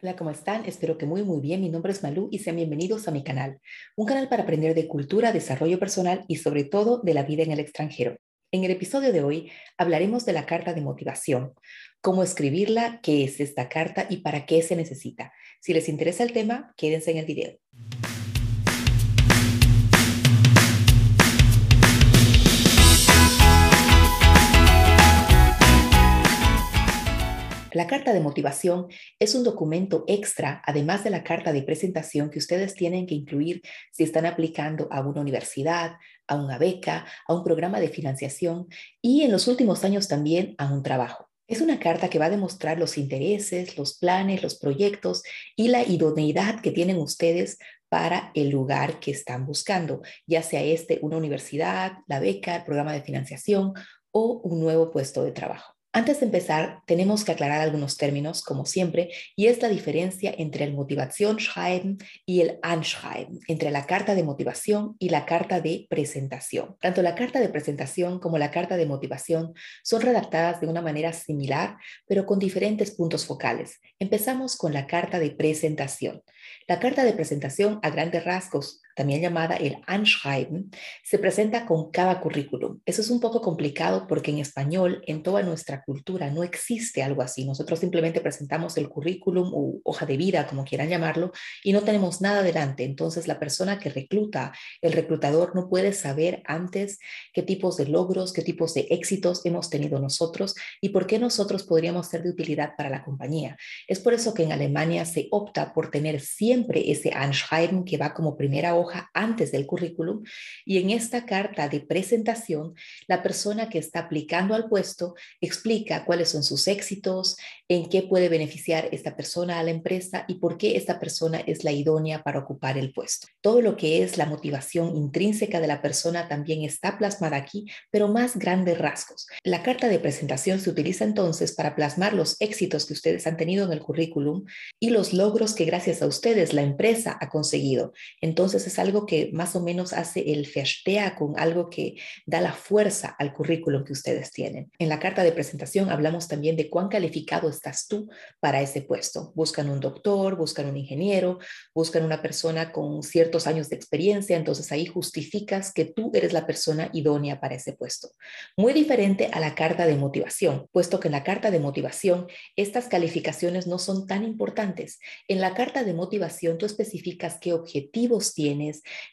Hola, ¿cómo están? Espero que muy, muy bien. Mi nombre es Malú y sean bienvenidos a mi canal. Un canal para aprender de cultura, desarrollo personal y sobre todo de la vida en el extranjero. En el episodio de hoy hablaremos de la carta de motivación, cómo escribirla, qué es esta carta y para qué se necesita. Si les interesa el tema, quédense en el video. La carta de motivación es un documento extra, además de la carta de presentación que ustedes tienen que incluir si están aplicando a una universidad, a una beca, a un programa de financiación y en los últimos años también a un trabajo. Es una carta que va a demostrar los intereses, los planes, los proyectos y la idoneidad que tienen ustedes para el lugar que están buscando, ya sea este una universidad, la beca, el programa de financiación o un nuevo puesto de trabajo. Antes de empezar, tenemos que aclarar algunos términos, como siempre, y es la diferencia entre el Motivationsschreiben y el Anschreiben, entre la carta de motivación y la carta de presentación. Tanto la carta de presentación como la carta de motivación son redactadas de una manera similar, pero con diferentes puntos focales. Empezamos con la carta de presentación. La carta de presentación, a grandes rasgos, también llamada el Anschreiben, se presenta con cada currículum. Eso es un poco complicado porque en español, en toda nuestra cultura, no existe algo así. Nosotros simplemente presentamos el currículum o hoja de vida, como quieran llamarlo, y no tenemos nada delante. Entonces, la persona que recluta, el reclutador, no puede saber antes qué tipos de logros, qué tipos de éxitos hemos tenido nosotros y por qué nosotros podríamos ser de utilidad para la compañía. Es por eso que en Alemania se opta por tener siempre ese Anschreiben que va como primera hoja antes del currículum y en esta carta de presentación la persona que está aplicando al puesto explica cuáles son sus éxitos, en qué puede beneficiar esta persona a la empresa y por qué esta persona es la idónea para ocupar el puesto. Todo lo que es la motivación intrínseca de la persona también está plasmada aquí, pero más grandes rasgos. La carta de presentación se utiliza entonces para plasmar los éxitos que ustedes han tenido en el currículum y los logros que gracias a ustedes la empresa ha conseguido. Entonces es algo que más o menos hace el festea con algo que da la fuerza al currículum que ustedes tienen. En la carta de presentación hablamos también de cuán calificado estás tú para ese puesto. Buscan un doctor, buscan un ingeniero, buscan una persona con ciertos años de experiencia, entonces ahí justificas que tú eres la persona idónea para ese puesto. Muy diferente a la carta de motivación, puesto que en la carta de motivación estas calificaciones no son tan importantes. En la carta de motivación tú especificas qué objetivos tienes,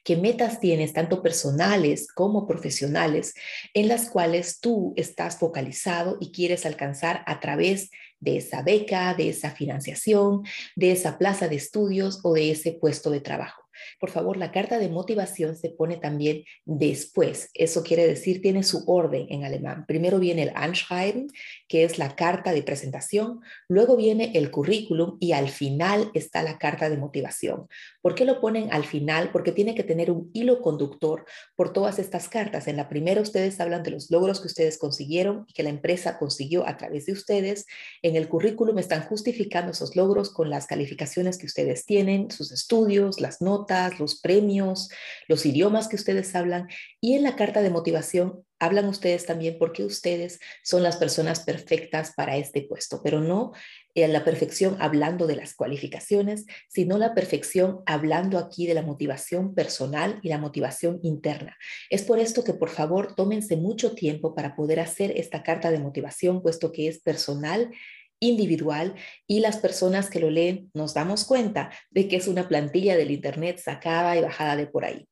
qué metas tienes, tanto personales como profesionales, en las cuales tú estás focalizado y quieres alcanzar a través de esa beca, de esa financiación, de esa plaza de estudios o de ese puesto de trabajo. Por favor, la carta de motivación se pone también después. Eso quiere decir, tiene su orden en alemán. Primero viene el Anschreiben, que es la carta de presentación, luego viene el currículum y al final está la carta de motivación. ¿Por qué lo ponen al final? Porque tiene que tener un hilo conductor por todas estas cartas. En la primera ustedes hablan de los logros que ustedes consiguieron y que la empresa consiguió a través de ustedes. En el currículum están justificando esos logros con las calificaciones que ustedes tienen, sus estudios, las notas los premios, los idiomas que ustedes hablan y en la carta de motivación hablan ustedes también porque ustedes son las personas perfectas para este puesto, pero no en la perfección hablando de las cualificaciones, sino la perfección hablando aquí de la motivación personal y la motivación interna. Es por esto que por favor tómense mucho tiempo para poder hacer esta carta de motivación, puesto que es personal individual y las personas que lo leen nos damos cuenta de que es una plantilla del Internet sacada y bajada de por ahí.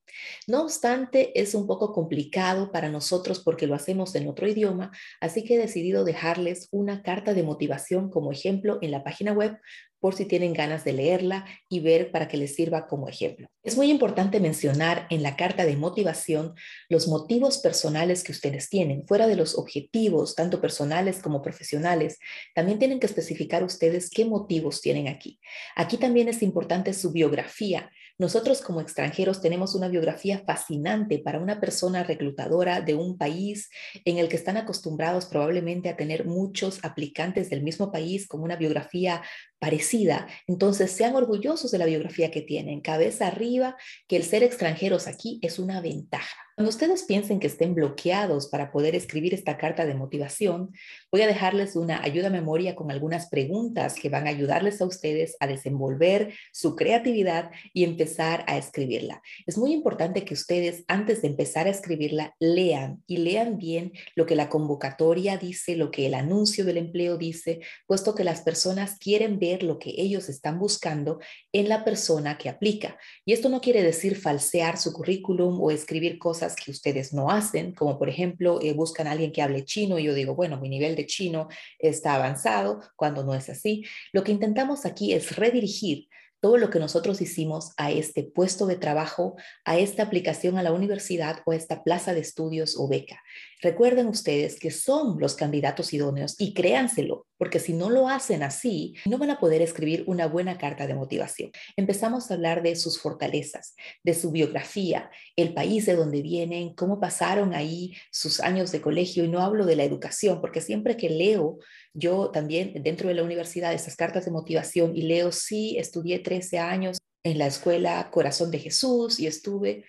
No obstante, es un poco complicado para nosotros porque lo hacemos en otro idioma, así que he decidido dejarles una carta de motivación como ejemplo en la página web por si tienen ganas de leerla y ver para que les sirva como ejemplo. Es muy importante mencionar en la carta de motivación los motivos personales que ustedes tienen, fuera de los objetivos, tanto personales como profesionales. También tienen que especificar ustedes qué motivos tienen aquí. Aquí también es importante su biografía. Nosotros como extranjeros tenemos una biografía fascinante para una persona reclutadora de un país en el que están acostumbrados probablemente a tener muchos aplicantes del mismo país con una biografía parecida, entonces sean orgullosos de la biografía que tienen, cabeza arriba, que el ser extranjeros aquí es una ventaja. Cuando ustedes piensen que estén bloqueados para poder escribir esta carta de motivación, voy a dejarles una ayuda a memoria con algunas preguntas que van a ayudarles a ustedes a desenvolver su creatividad y empezar a escribirla. Es muy importante que ustedes, antes de empezar a escribirla, lean y lean bien lo que la convocatoria dice, lo que el anuncio del empleo dice, puesto que las personas quieren ver lo que ellos están buscando en la persona que aplica. Y esto no quiere decir falsear su currículum o escribir cosas que ustedes no hacen, como por ejemplo, eh, buscan a alguien que hable chino y yo digo, bueno, mi nivel de chino está avanzado, cuando no es así. Lo que intentamos aquí es redirigir todo lo que nosotros hicimos a este puesto de trabajo, a esta aplicación a la universidad o a esta plaza de estudios o beca. Recuerden ustedes que son los candidatos idóneos y créanselo, porque si no lo hacen así, no van a poder escribir una buena carta de motivación. Empezamos a hablar de sus fortalezas, de su biografía, el país de donde vienen, cómo pasaron ahí sus años de colegio y no hablo de la educación, porque siempre que leo yo también dentro de la universidad esas cartas de motivación y leo, sí, estudié 13 años en la escuela Corazón de Jesús y estuve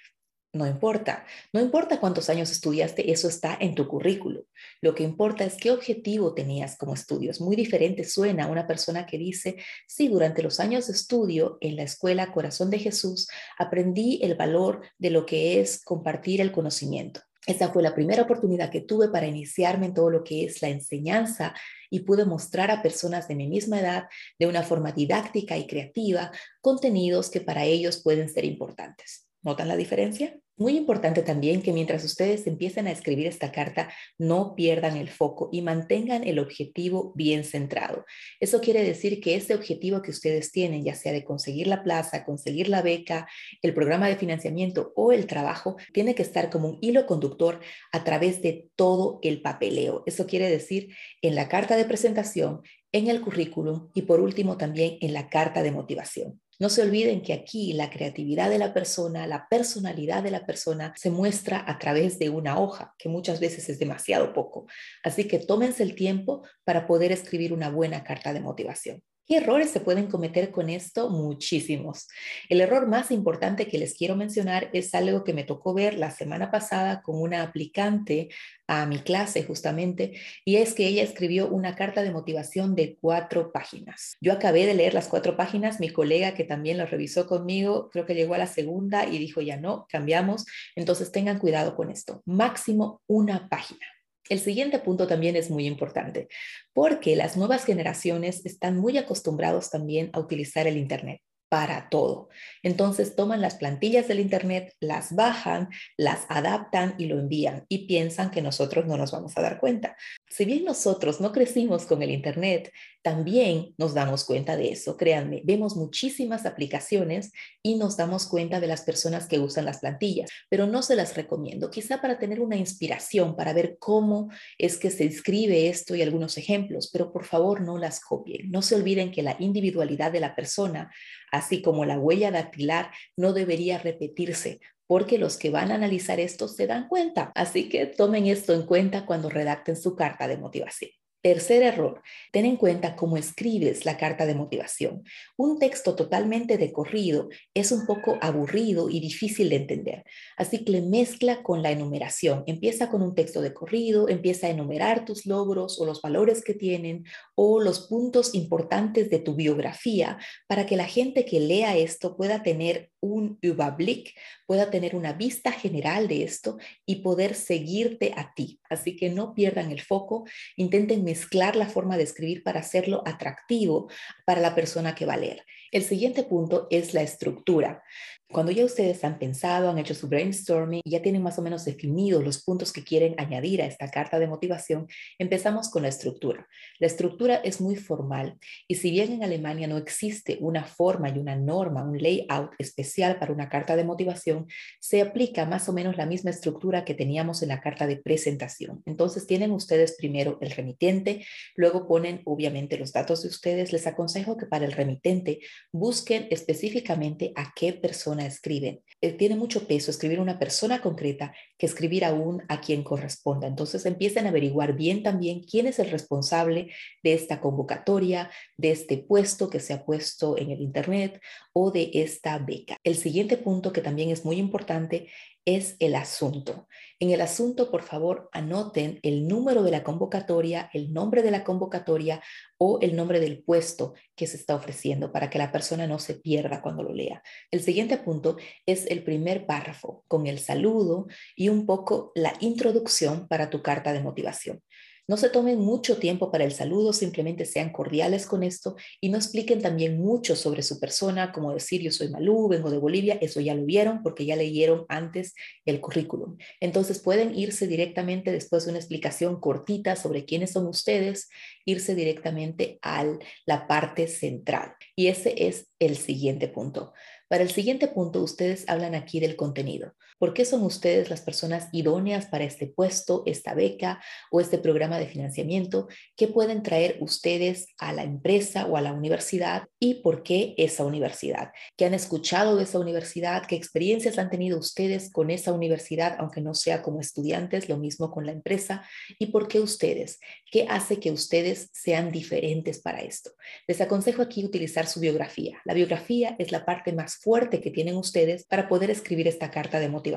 no importa, no importa cuántos años estudiaste, eso está en tu currículo. Lo que importa es qué objetivo tenías como estudio. Es muy diferente suena una persona que dice, sí, durante los años de estudio en la escuela Corazón de Jesús aprendí el valor de lo que es compartir el conocimiento. Esa fue la primera oportunidad que tuve para iniciarme en todo lo que es la enseñanza y pude mostrar a personas de mi misma edad de una forma didáctica y creativa contenidos que para ellos pueden ser importantes. ¿Notan la diferencia? Muy importante también que mientras ustedes empiecen a escribir esta carta, no pierdan el foco y mantengan el objetivo bien centrado. Eso quiere decir que ese objetivo que ustedes tienen, ya sea de conseguir la plaza, conseguir la beca, el programa de financiamiento o el trabajo, tiene que estar como un hilo conductor a través de todo el papeleo. Eso quiere decir en la carta de presentación, en el currículum y por último también en la carta de motivación. No se olviden que aquí la creatividad de la persona, la personalidad de la persona se muestra a través de una hoja, que muchas veces es demasiado poco. Así que tómense el tiempo para poder escribir una buena carta de motivación. ¿Qué errores se pueden cometer con esto? Muchísimos. El error más importante que les quiero mencionar es algo que me tocó ver la semana pasada con una aplicante a mi clase justamente, y es que ella escribió una carta de motivación de cuatro páginas. Yo acabé de leer las cuatro páginas, mi colega que también lo revisó conmigo, creo que llegó a la segunda y dijo, ya no, cambiamos, entonces tengan cuidado con esto, máximo una página. El siguiente punto también es muy importante porque las nuevas generaciones están muy acostumbrados también a utilizar el Internet para todo. Entonces toman las plantillas del Internet, las bajan, las adaptan y lo envían y piensan que nosotros no nos vamos a dar cuenta. Si bien nosotros no crecimos con el Internet, también nos damos cuenta de eso. Créanme, vemos muchísimas aplicaciones y nos damos cuenta de las personas que usan las plantillas, pero no se las recomiendo, quizá para tener una inspiración, para ver cómo es que se escribe esto y algunos ejemplos, pero por favor no las copien. No se olviden que la individualidad de la persona, así como la huella dactilar, no debería repetirse porque los que van a analizar esto se dan cuenta. Así que tomen esto en cuenta cuando redacten su carta de motivación. Tercer error, ten en cuenta cómo escribes la carta de motivación. Un texto totalmente de corrido es un poco aburrido y difícil de entender, así que mezcla con la enumeración. Empieza con un texto de corrido, empieza a enumerar tus logros o los valores que tienen o los puntos importantes de tu biografía para que la gente que lea esto pueda tener un Überblick, pueda tener una vista general de esto y poder seguirte a ti. Así que no pierdan el foco, intenten mezclar la forma de escribir para hacerlo atractivo para la persona que va a leer. El siguiente punto es la estructura. Cuando ya ustedes han pensado, han hecho su brainstorming y ya tienen más o menos definidos los puntos que quieren añadir a esta carta de motivación, empezamos con la estructura. La estructura es muy formal y si bien en Alemania no existe una forma y una norma, un layout especial para una carta de motivación, se aplica más o menos la misma estructura que teníamos en la carta de presentación. Entonces tienen ustedes primero el remitente, luego ponen obviamente los datos de ustedes. Les aconsejo que para el remitente busquen específicamente a qué persona persona escriben. Eh, tiene mucho peso escribir a una persona concreta que escribir aún a quien corresponda. Entonces empiecen a averiguar bien también quién es el responsable de esta convocatoria, de este puesto que se ha puesto en el Internet o de esta beca. El siguiente punto que también es muy importante es el asunto. En el asunto, por favor, anoten el número de la convocatoria, el nombre de la convocatoria o el nombre del puesto que se está ofreciendo para que la persona no se pierda cuando lo lea. El siguiente punto es el primer párrafo con el saludo y un poco la introducción para tu carta de motivación. No se tomen mucho tiempo para el saludo, simplemente sean cordiales con esto y no expliquen también mucho sobre su persona, como decir yo soy Malú, vengo de Bolivia, eso ya lo vieron porque ya leyeron antes el currículum. Entonces pueden irse directamente después de una explicación cortita sobre quiénes son ustedes, irse directamente a la parte central. Y ese es el siguiente punto. Para el siguiente punto, ustedes hablan aquí del contenido. ¿Por qué son ustedes las personas idóneas para este puesto, esta beca o este programa de financiamiento? ¿Qué pueden traer ustedes a la empresa o a la universidad y por qué esa universidad? ¿Qué han escuchado de esa universidad? ¿Qué experiencias han tenido ustedes con esa universidad, aunque no sea como estudiantes? Lo mismo con la empresa. ¿Y por qué ustedes? ¿Qué hace que ustedes sean diferentes para esto? Les aconsejo aquí utilizar su biografía. La biografía es la parte más fuerte que tienen ustedes para poder escribir esta carta de motivación,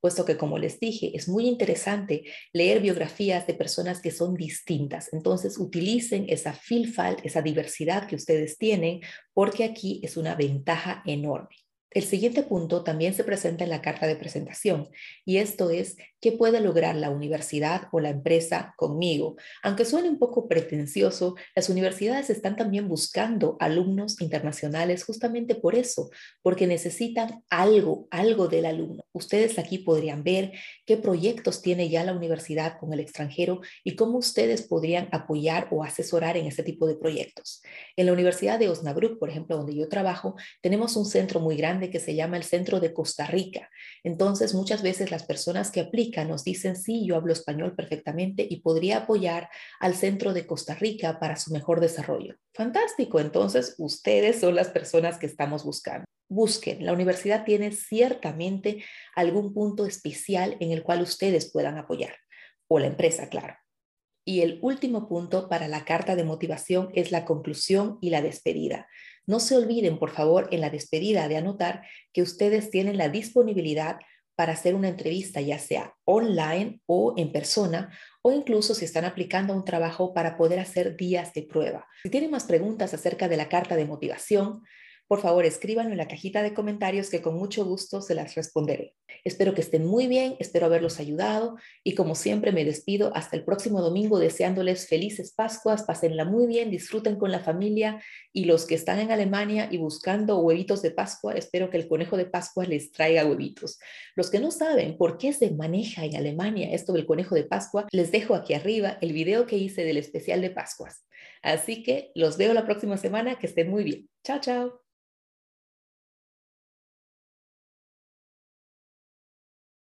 puesto que como les dije, es muy interesante leer biografías de personas que son distintas. Entonces, utilicen esa filfal, esa diversidad que ustedes tienen, porque aquí es una ventaja enorme. El siguiente punto también se presenta en la carta de presentación y esto es qué puede lograr la universidad o la empresa conmigo. Aunque suene un poco pretencioso, las universidades están también buscando alumnos internacionales justamente por eso, porque necesitan algo, algo del alumno. Ustedes aquí podrían ver qué proyectos tiene ya la universidad con el extranjero y cómo ustedes podrían apoyar o asesorar en este tipo de proyectos. En la Universidad de Osnabrück, por ejemplo, donde yo trabajo, tenemos un centro muy grande que se llama el Centro de Costa Rica. Entonces, muchas veces las personas que aplican nos dicen, sí, yo hablo español perfectamente y podría apoyar al Centro de Costa Rica para su mejor desarrollo. Fantástico, entonces ustedes son las personas que estamos buscando. Busquen, la universidad tiene ciertamente algún punto especial en el cual ustedes puedan apoyar, o la empresa, claro. Y el último punto para la carta de motivación es la conclusión y la despedida. No se olviden, por favor, en la despedida de anotar que ustedes tienen la disponibilidad para hacer una entrevista, ya sea online o en persona, o incluso si están aplicando un trabajo para poder hacer días de prueba. Si tienen más preguntas acerca de la carta de motivación, por favor escríbanlo en la cajita de comentarios que con mucho gusto se las responderé. Espero que estén muy bien, espero haberlos ayudado y como siempre me despido hasta el próximo domingo deseándoles felices Pascuas, pásenla muy bien, disfruten con la familia y los que están en Alemania y buscando huevitos de Pascua, espero que el conejo de Pascua les traiga huevitos. Los que no saben por qué se maneja en Alemania esto del conejo de Pascua, les dejo aquí arriba el video que hice del especial de Pascuas. Así que los veo la próxima semana, que estén muy bien. Chao, chao.